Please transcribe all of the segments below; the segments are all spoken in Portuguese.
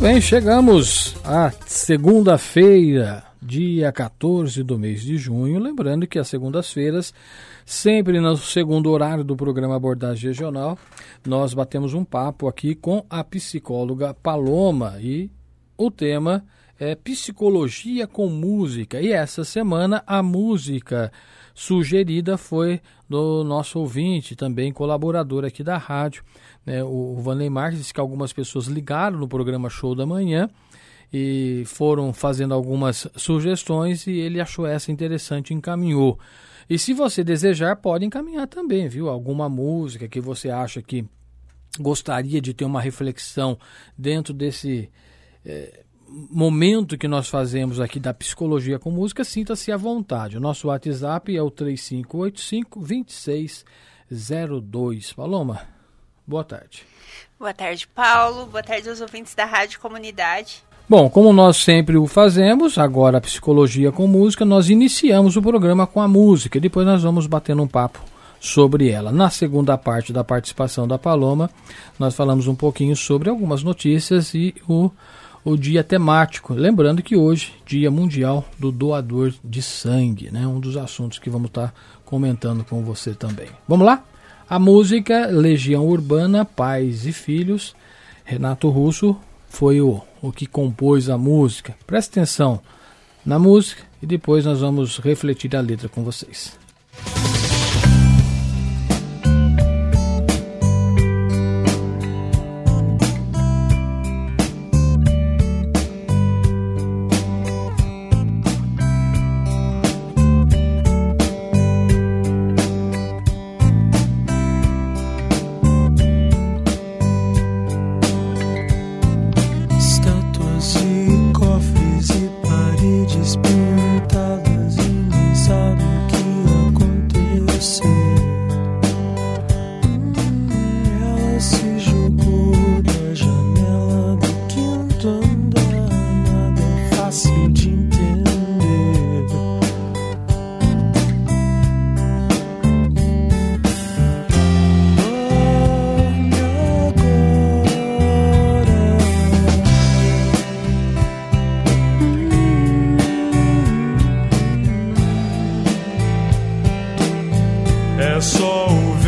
bem, chegamos à segunda-feira, dia 14 do mês de junho. Lembrando que as segundas-feiras, sempre no segundo horário do programa Abordagem Regional, nós batemos um papo aqui com a psicóloga Paloma e o tema é psicologia com música. E essa semana a música sugerida foi do nosso ouvinte, também colaborador aqui da rádio, né, o Vanley Marques, disse que algumas pessoas ligaram no programa Show da Manhã e foram fazendo algumas sugestões e ele achou essa interessante e encaminhou. E se você desejar, pode encaminhar também, viu? Alguma música que você acha que gostaria de ter uma reflexão dentro desse é, momento que nós fazemos aqui da psicologia com música, sinta-se à vontade. O nosso WhatsApp é o 3585 2602. Paloma. Boa tarde. Boa tarde, Paulo. Boa tarde aos ouvintes da Rádio Comunidade. Bom, como nós sempre o fazemos, agora a Psicologia com Música, nós iniciamos o programa com a música e depois nós vamos batendo um papo sobre ela. Na segunda parte da participação da Paloma, nós falamos um pouquinho sobre algumas notícias e o, o dia temático. Lembrando que hoje, Dia Mundial do Doador de Sangue, né? um dos assuntos que vamos estar comentando com você também. Vamos lá? A música Legião Urbana, Pais e Filhos, Renato Russo foi o, o que compôs a música. Preste atenção na música e depois nós vamos refletir a letra com vocês.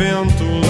vento.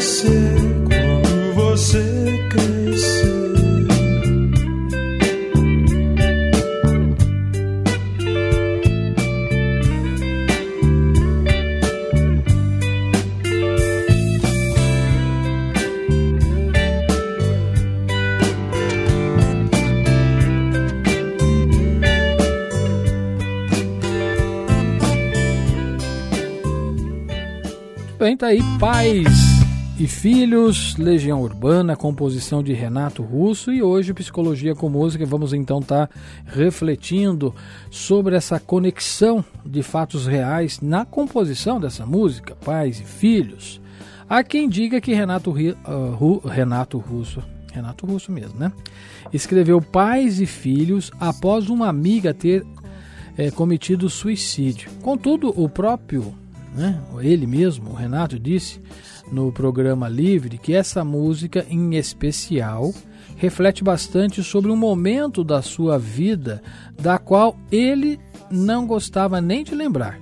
Ser quando você crescer. bem, tá aí Pais e Filhos, Legião Urbana, composição de Renato Russo e hoje Psicologia com Música. Vamos então estar tá refletindo sobre essa conexão de fatos reais na composição dessa música, Pais e Filhos. Há quem diga que Renato, uh, Renato Russo, Renato Russo mesmo, né? Escreveu Pais e Filhos após uma amiga ter é, cometido suicídio. Contudo, o próprio né? Ele mesmo, o Renato, disse no programa Livre que essa música em especial reflete bastante sobre um momento da sua vida da qual ele não gostava nem de lembrar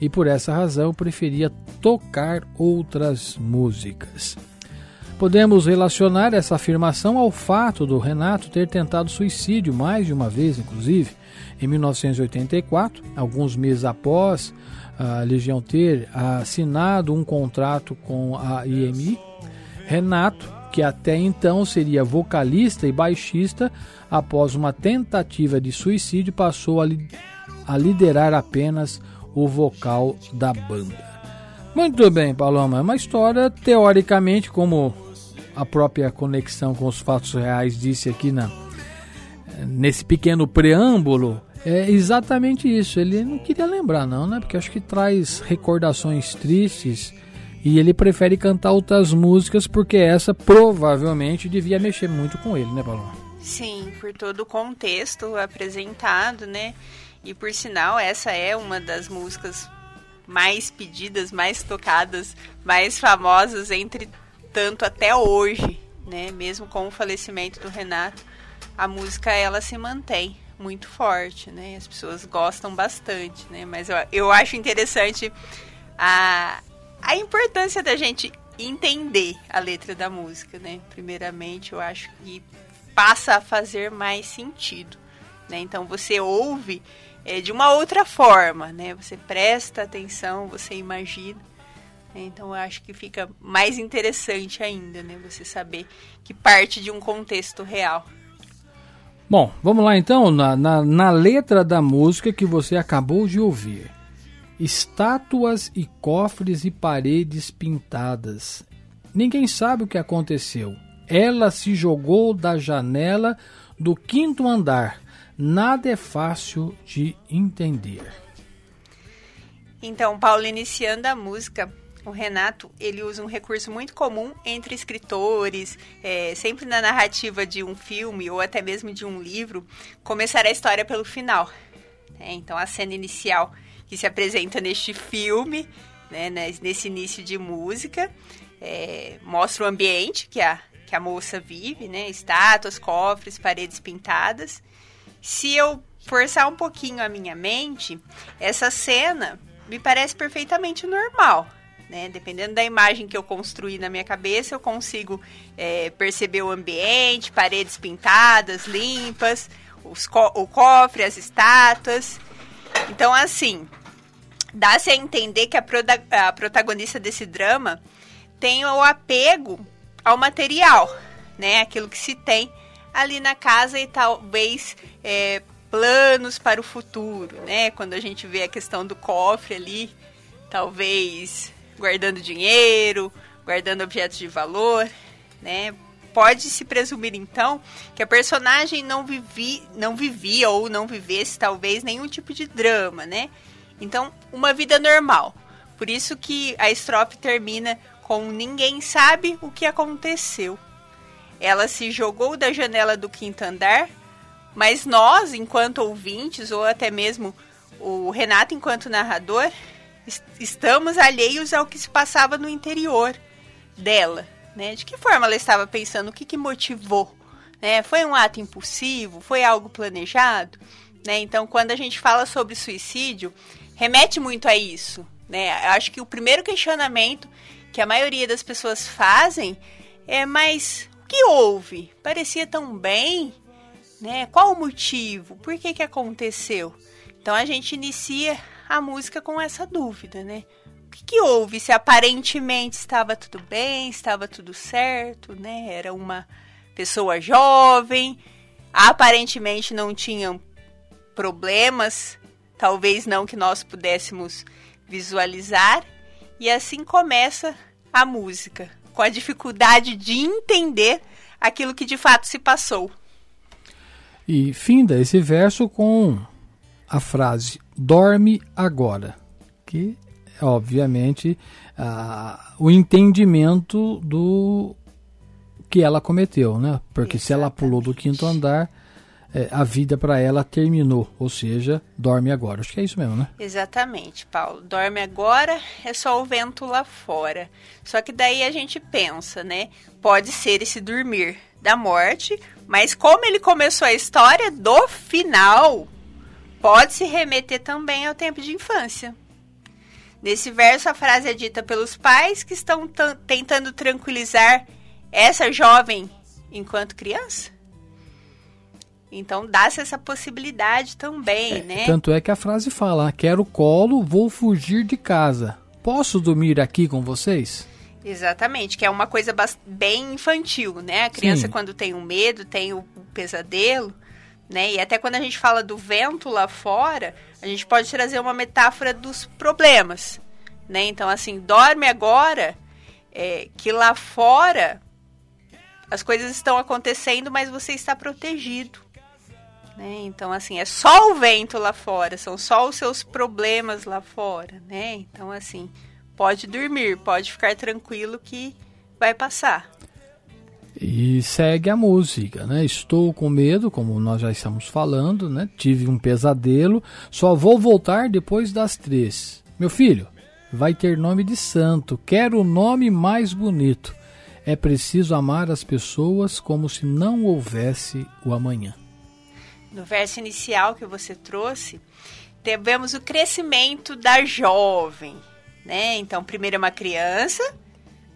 e por essa razão preferia tocar outras músicas. Podemos relacionar essa afirmação ao fato do Renato ter tentado suicídio mais de uma vez, inclusive, em 1984, alguns meses após a Legião ter assinado um contrato com a IMI, Renato, que até então seria vocalista e baixista, após uma tentativa de suicídio, passou a, li a liderar apenas o vocal da banda. Muito bem, Paloma, é uma história teoricamente, como a própria conexão com os fatos reais disse aqui na, nesse pequeno preâmbulo, é exatamente isso. Ele não queria lembrar, não, né? Porque acho que traz recordações tristes e ele prefere cantar outras músicas porque essa provavelmente devia mexer muito com ele, né, Paulo? Sim, por todo o contexto apresentado, né? E por sinal, essa é uma das músicas mais pedidas, mais tocadas, mais famosas entre tanto até hoje, né? Mesmo com o falecimento do Renato, a música ela se mantém muito forte, né? As pessoas gostam bastante, né? Mas eu, eu acho interessante a, a importância da gente entender a letra da música, né? Primeiramente, eu acho que passa a fazer mais sentido, né? Então você ouve é, de uma outra forma, né? Você presta atenção, você imagina. Né? Então eu acho que fica mais interessante ainda, né? Você saber que parte de um contexto real. Bom, vamos lá então na, na, na, letra da música que você acabou de ouvir. Estátuas e cofres e paredes pintadas. Ninguém sabe o que aconteceu. Ela se jogou da janela do quinto andar. Nada é fácil de entender. Então, Paulo, iniciando a música, o Renato ele usa um recurso muito comum entre escritores, é, sempre na narrativa de um filme ou até mesmo de um livro, começar a história pelo final. É, então a cena inicial que se apresenta neste filme, né, nesse início de música, é, mostra o ambiente que a, que a moça vive, né, estátuas, cofres, paredes pintadas. Se eu forçar um pouquinho a minha mente, essa cena me parece perfeitamente normal né? Dependendo da imagem que eu construí na minha cabeça, eu consigo é, perceber o ambiente, paredes pintadas, limpas, co o cofre, as estátuas. Então, assim, dá-se a entender que a, a protagonista desse drama tem o apego ao material, né? Aquilo que se tem ali na casa e talvez é, planos para o futuro, né? Quando a gente vê a questão do cofre ali, talvez guardando dinheiro, guardando objetos de valor, né? Pode se presumir então que a personagem não, vivi, não vivia ou não vivesse talvez nenhum tipo de drama, né? Então, uma vida normal. Por isso que a estrofe termina com ninguém sabe o que aconteceu. Ela se jogou da janela do quinto andar, mas nós, enquanto ouvintes, ou até mesmo o Renato, enquanto narrador, estamos alheios ao que se passava no interior dela, né? De que forma ela estava pensando, o que, que motivou, né? Foi um ato impulsivo, foi algo planejado, né? Então, quando a gente fala sobre suicídio, remete muito a isso, né? Eu acho que o primeiro questionamento que a maioria das pessoas fazem é, mas o que houve? Parecia tão bem, né? Qual o motivo? Por que que aconteceu? Então a gente inicia a música com essa dúvida, né? O que, que houve? Se aparentemente estava tudo bem, estava tudo certo, né? Era uma pessoa jovem, aparentemente não tinham problemas, talvez não que nós pudéssemos visualizar, e assim começa a música, com a dificuldade de entender aquilo que de fato se passou. E finda esse verso com a frase dorme agora, que é obviamente o entendimento do que ela cometeu, né? Porque Exatamente. se ela pulou do quinto andar, é, a vida para ela terminou, ou seja, dorme agora. Acho que é isso mesmo, né? Exatamente, Paulo. Dorme agora é só o vento lá fora. Só que daí a gente pensa, né? Pode ser esse dormir da morte, mas como ele começou a história do final, pode se remeter também ao tempo de infância. Nesse verso, a frase é dita pelos pais que estão tentando tranquilizar essa jovem enquanto criança. Então dá-se essa possibilidade também, é, né? Tanto é que a frase fala: quero colo, vou fugir de casa. Posso dormir aqui com vocês? Exatamente, que é uma coisa bem infantil, né? A criança Sim. quando tem o um medo, tem o pesadelo, né? E até quando a gente fala do vento lá fora, a gente pode trazer uma metáfora dos problemas, né? Então, assim, dorme agora, é, que lá fora as coisas estão acontecendo, mas você está protegido. Né? Então, assim, é só o vento lá fora, são só os seus problemas lá fora, né? Então, assim, pode dormir, pode ficar tranquilo que vai passar. E segue a música, né? Estou com medo, como nós já estamos falando, né? Tive um pesadelo, só vou voltar depois das três. Meu filho, vai ter nome de santo, quero o nome mais bonito. É preciso amar as pessoas como se não houvesse o amanhã. No verso inicial que você trouxe, tivemos o crescimento da jovem, né? Então, primeiro é uma criança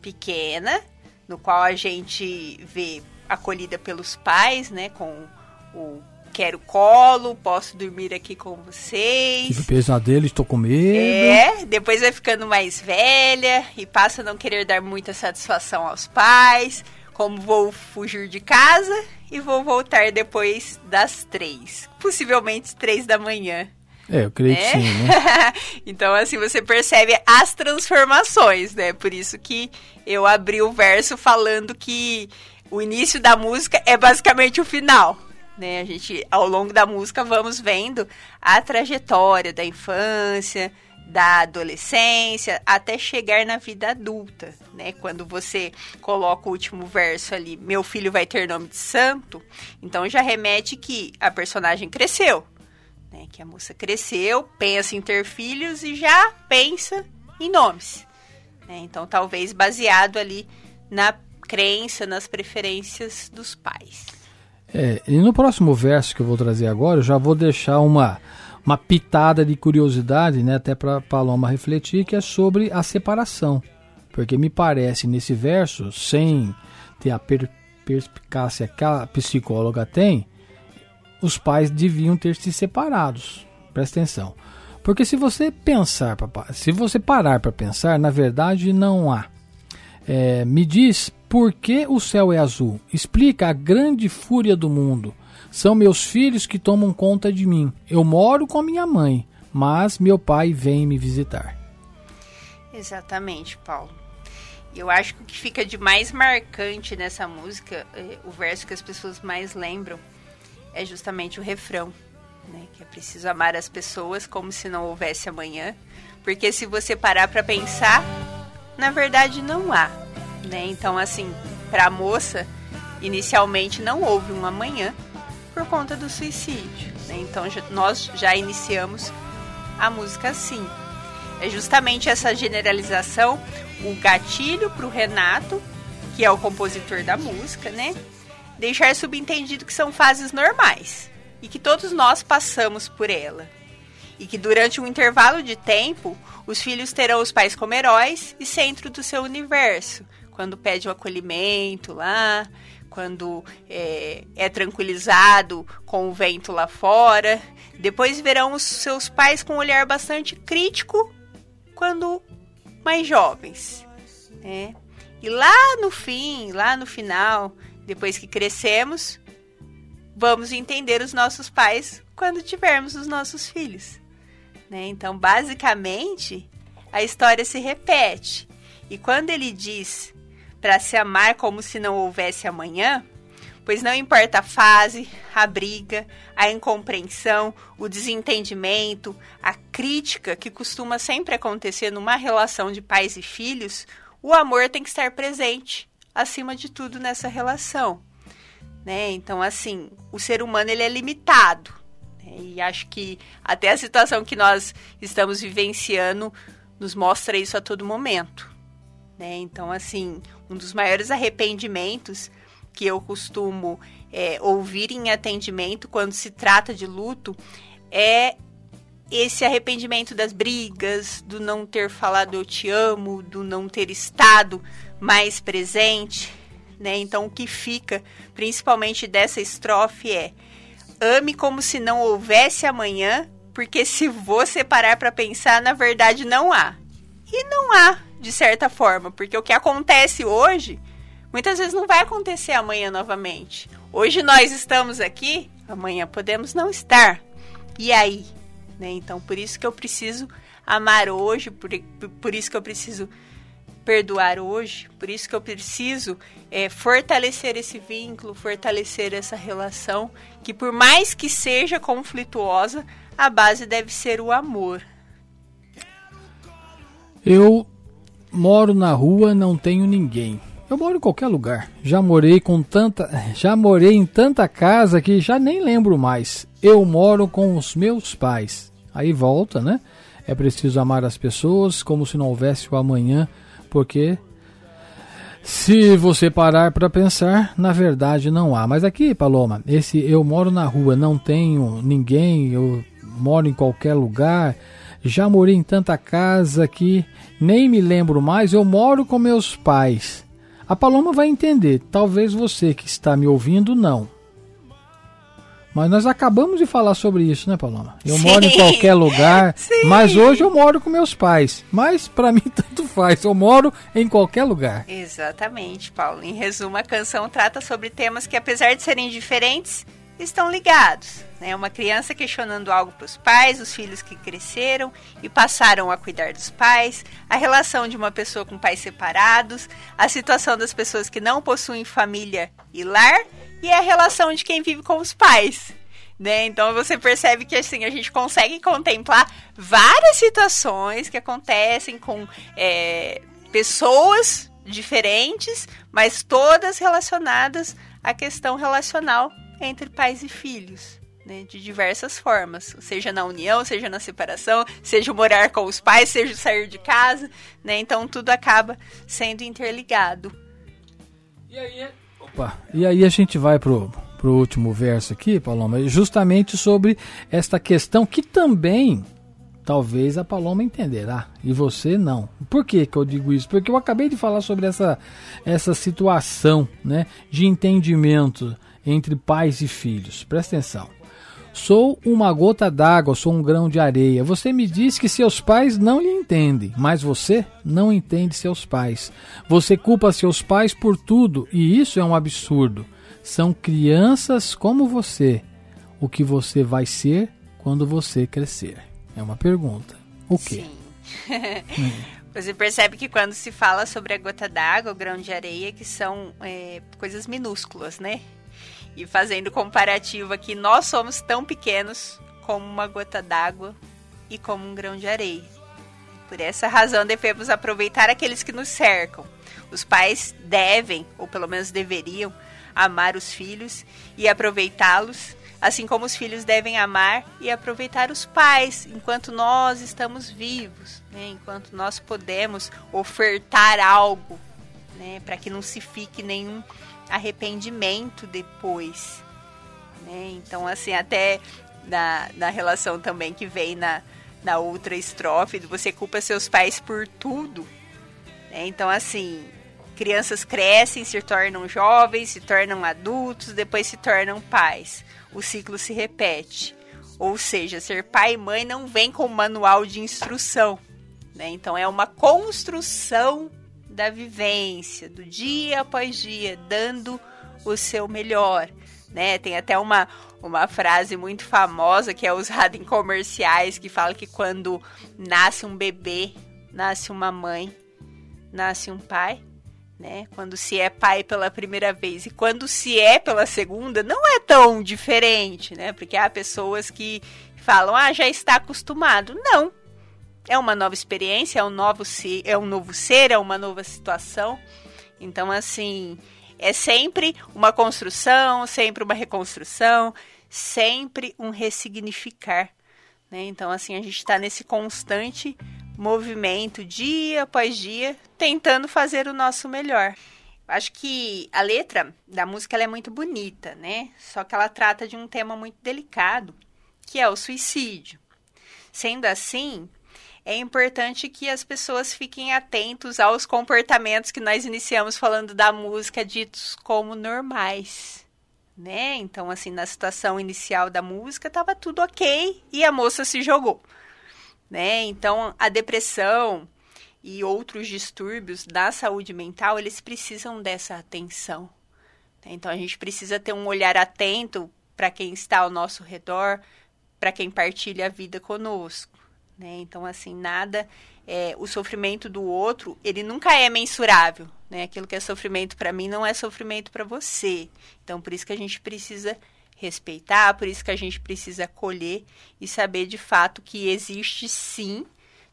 pequena, no qual a gente vê acolhida pelos pais, né, com o quero colo, posso dormir aqui com vocês. Tive pesadelo, estou com medo. É, depois vai ficando mais velha e passa a não querer dar muita satisfação aos pais, como vou fugir de casa e vou voltar depois das três, possivelmente três da manhã. É, eu creio que sim, né? então, assim, você percebe as transformações, né? Por isso que eu abri o verso falando que o início da música é basicamente o final. Né? A gente, ao longo da música, vamos vendo a trajetória da infância, da adolescência, até chegar na vida adulta, né? Quando você coloca o último verso ali, meu filho vai ter nome de santo, então já remete que a personagem cresceu, né? Que a moça cresceu, pensa em ter filhos e já pensa em nomes. Né? Então, talvez baseado ali na crença, nas preferências dos pais. É, e no próximo verso que eu vou trazer agora, eu já vou deixar uma, uma pitada de curiosidade, né, até para Paloma refletir, que é sobre a separação. Porque me parece nesse verso, sem ter a per perspicácia que a psicóloga tem, os pais deviam ter se separados. Presta atenção. Porque se você pensar, se você parar para pensar, na verdade não há. É, me diz por que o céu é azul? Explica a grande fúria do mundo. São meus filhos que tomam conta de mim. Eu moro com a minha mãe, mas meu pai vem me visitar. Exatamente, Paulo. Eu acho que o que fica de mais marcante nessa música, é, o verso que as pessoas mais lembram, é justamente o refrão, né? Que é preciso amar as pessoas como se não houvesse amanhã, porque se você parar para pensar, na verdade não há, né? Então assim, para a moça, inicialmente não houve um amanhã por conta do suicídio, né? Então nós já iniciamos a música assim. É justamente essa generalização, o gatilho para o Renato, que é o compositor da música, né? deixar subentendido que são fases normais e que todos nós passamos por ela. e que durante um intervalo de tempo os filhos terão os pais como heróis e centro do seu universo. Quando pede o acolhimento lá, quando é, é, tranquilizado com o vento lá fora. Depois verão os seus pais com um olhar bastante crítico quando mais jovens. Né? E lá no fim, lá no final, depois que crescemos, vamos entender os nossos pais quando tivermos os nossos filhos. Né? Então, basicamente, a história se repete. E quando ele diz para se amar como se não houvesse amanhã, pois não importa a fase, a briga, a incompreensão, o desentendimento, a crítica que costuma sempre acontecer numa relação de pais e filhos, o amor tem que estar presente acima de tudo nessa relação. Né? Então, assim, o ser humano ele é limitado. Né? E acho que até a situação que nós estamos vivenciando nos mostra isso a todo momento. Né? Então, assim, um dos maiores arrependimentos que eu costumo é, ouvir em atendimento quando se trata de luto é esse arrependimento das brigas, do não ter falado eu te amo, do não ter estado mais presente, né? Então o que fica, principalmente dessa estrofe é: ame como se não houvesse amanhã, porque se você parar para pensar, na verdade não há. E não há, de certa forma, porque o que acontece hoje, muitas vezes não vai acontecer amanhã novamente. Hoje nós estamos aqui, amanhã podemos não estar. E aí? Né? Então, por isso que eu preciso amar hoje, por, por isso que eu preciso perdoar hoje, por isso que eu preciso é, fortalecer esse vínculo, fortalecer essa relação, que por mais que seja conflituosa, a base deve ser o amor. Eu moro na rua, não tenho ninguém. Eu moro em qualquer lugar. Já morei com tanta, já morei em tanta casa que já nem lembro mais. Eu moro com os meus pais. Aí volta, né? É preciso amar as pessoas como se não houvesse o amanhã, porque se você parar para pensar, na verdade não há. Mas aqui, Paloma, esse eu moro na rua, não tenho ninguém, eu moro em qualquer lugar. Já morei em tanta casa que nem me lembro mais, eu moro com meus pais. A Paloma vai entender, talvez você que está me ouvindo não. Mas nós acabamos de falar sobre isso, né, Paloma? Eu Sim. moro em qualquer lugar, Sim. mas hoje eu moro com meus pais. Mas para mim tanto faz, eu moro em qualquer lugar. Exatamente, Paulo. Em resumo, a canção trata sobre temas que, apesar de serem diferentes, estão ligados. Né? Uma criança questionando algo para os pais, os filhos que cresceram e passaram a cuidar dos pais, a relação de uma pessoa com pais separados, a situação das pessoas que não possuem família e lar e a relação de quem vive com os pais. Né? Então você percebe que assim a gente consegue contemplar várias situações que acontecem com é, pessoas diferentes, mas todas relacionadas à questão relacional entre pais e filhos. Né, de diversas formas, seja na união, seja na separação, seja morar com os pais, seja sair de casa, né? Então tudo acaba sendo interligado. E aí, opa, e aí a gente vai pro, pro último verso aqui, Paloma, justamente sobre esta questão que também talvez a Paloma entenderá e você não. Por que, que eu digo isso? Porque eu acabei de falar sobre essa, essa situação né, de entendimento entre pais e filhos. Presta atenção. Sou uma gota d'água, sou um grão de areia. Você me diz que seus pais não lhe entendem, mas você não entende seus pais. Você culpa seus pais por tudo e isso é um absurdo. São crianças como você. O que você vai ser quando você crescer? É uma pergunta. O quê? hum. Você percebe que quando se fala sobre a gota d'água, o grão de areia, que são é, coisas minúsculas, né? E fazendo comparativo aqui, nós somos tão pequenos como uma gota d'água e como um grão de areia. Por essa razão, devemos aproveitar aqueles que nos cercam. Os pais devem, ou pelo menos deveriam, amar os filhos e aproveitá-los, assim como os filhos devem amar e aproveitar os pais enquanto nós estamos vivos, né? enquanto nós podemos ofertar algo, né? para que não se fique nenhum arrependimento depois. Né? Então, assim, até na, na relação também que vem na, na outra estrofe, você culpa seus pais por tudo. Né? Então, assim, crianças crescem, se tornam jovens, se tornam adultos, depois se tornam pais. O ciclo se repete. Ou seja, ser pai e mãe não vem com manual de instrução. Né? Então, é uma construção da vivência, do dia após dia, dando o seu melhor. Né? Tem até uma, uma frase muito famosa que é usada em comerciais que fala que quando nasce um bebê, nasce uma mãe, nasce um pai, né? Quando se é pai pela primeira vez e quando se é pela segunda, não é tão diferente, né? Porque há pessoas que falam: "Ah, já está acostumado". Não. É uma nova experiência, é um novo ser, é um novo ser, é uma nova situação. Então, assim, é sempre uma construção, sempre uma reconstrução, sempre um ressignificar. Né? Então, assim, a gente está nesse constante movimento, dia após dia, tentando fazer o nosso melhor. Acho que a letra da música é muito bonita, né? Só que ela trata de um tema muito delicado, que é o suicídio. Sendo assim, é importante que as pessoas fiquem atentos aos comportamentos que nós iniciamos falando da música ditos como normais, né? Então, assim, na situação inicial da música estava tudo ok e a moça se jogou, né? Então, a depressão e outros distúrbios da saúde mental, eles precisam dessa atenção. Né? Então, a gente precisa ter um olhar atento para quem está ao nosso redor, para quem partilha a vida conosco. Né? Então, assim, nada. É, o sofrimento do outro, ele nunca é mensurável. Né? Aquilo que é sofrimento para mim não é sofrimento para você. Então, por isso que a gente precisa respeitar, por isso que a gente precisa acolher e saber de fato que existe sim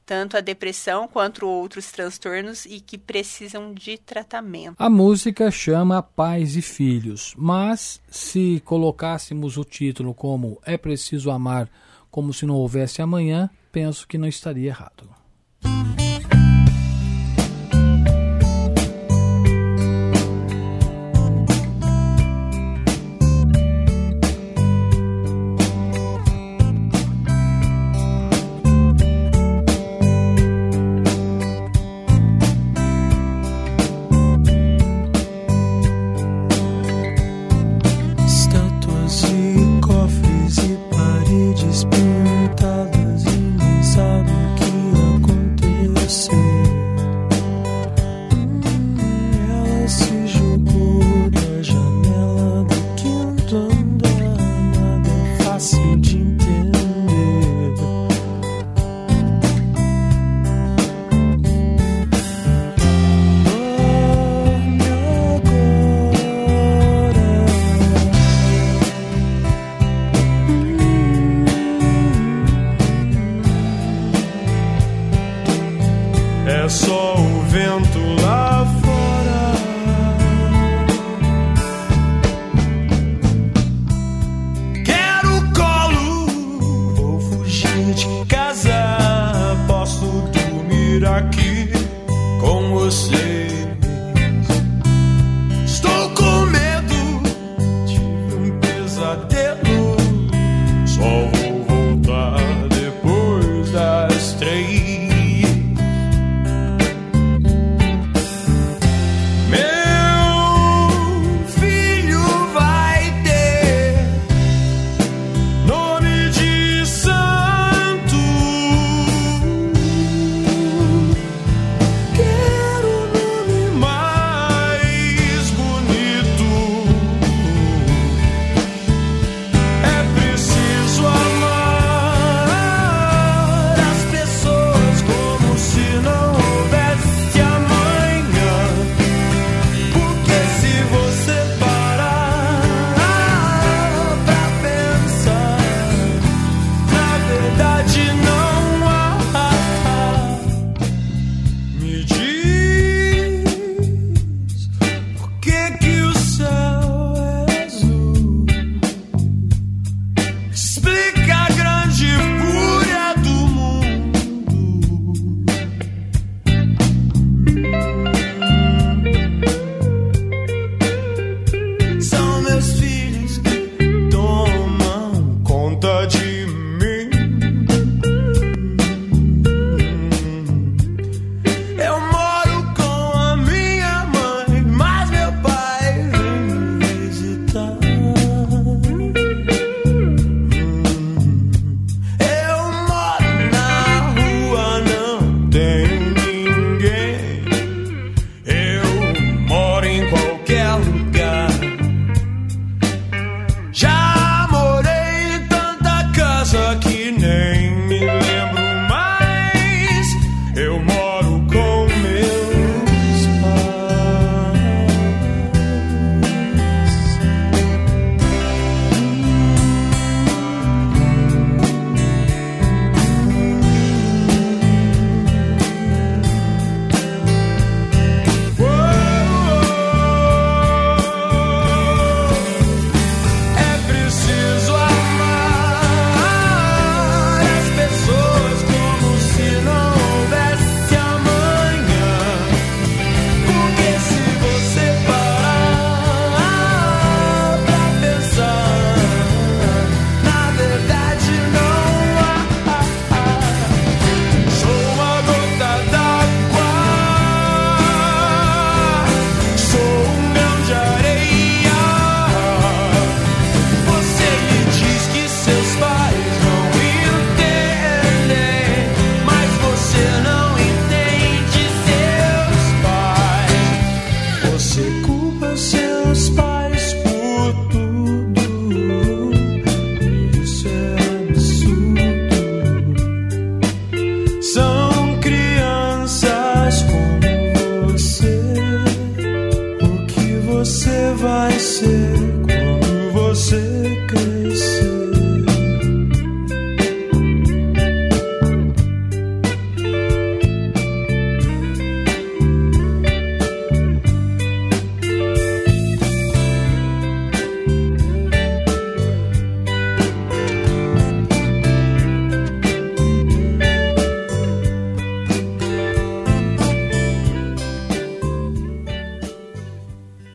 tanto a depressão quanto outros transtornos e que precisam de tratamento. A música chama Pais e Filhos, mas se colocássemos o título como É Preciso Amar como se não houvesse amanhã, penso que não estaria errado.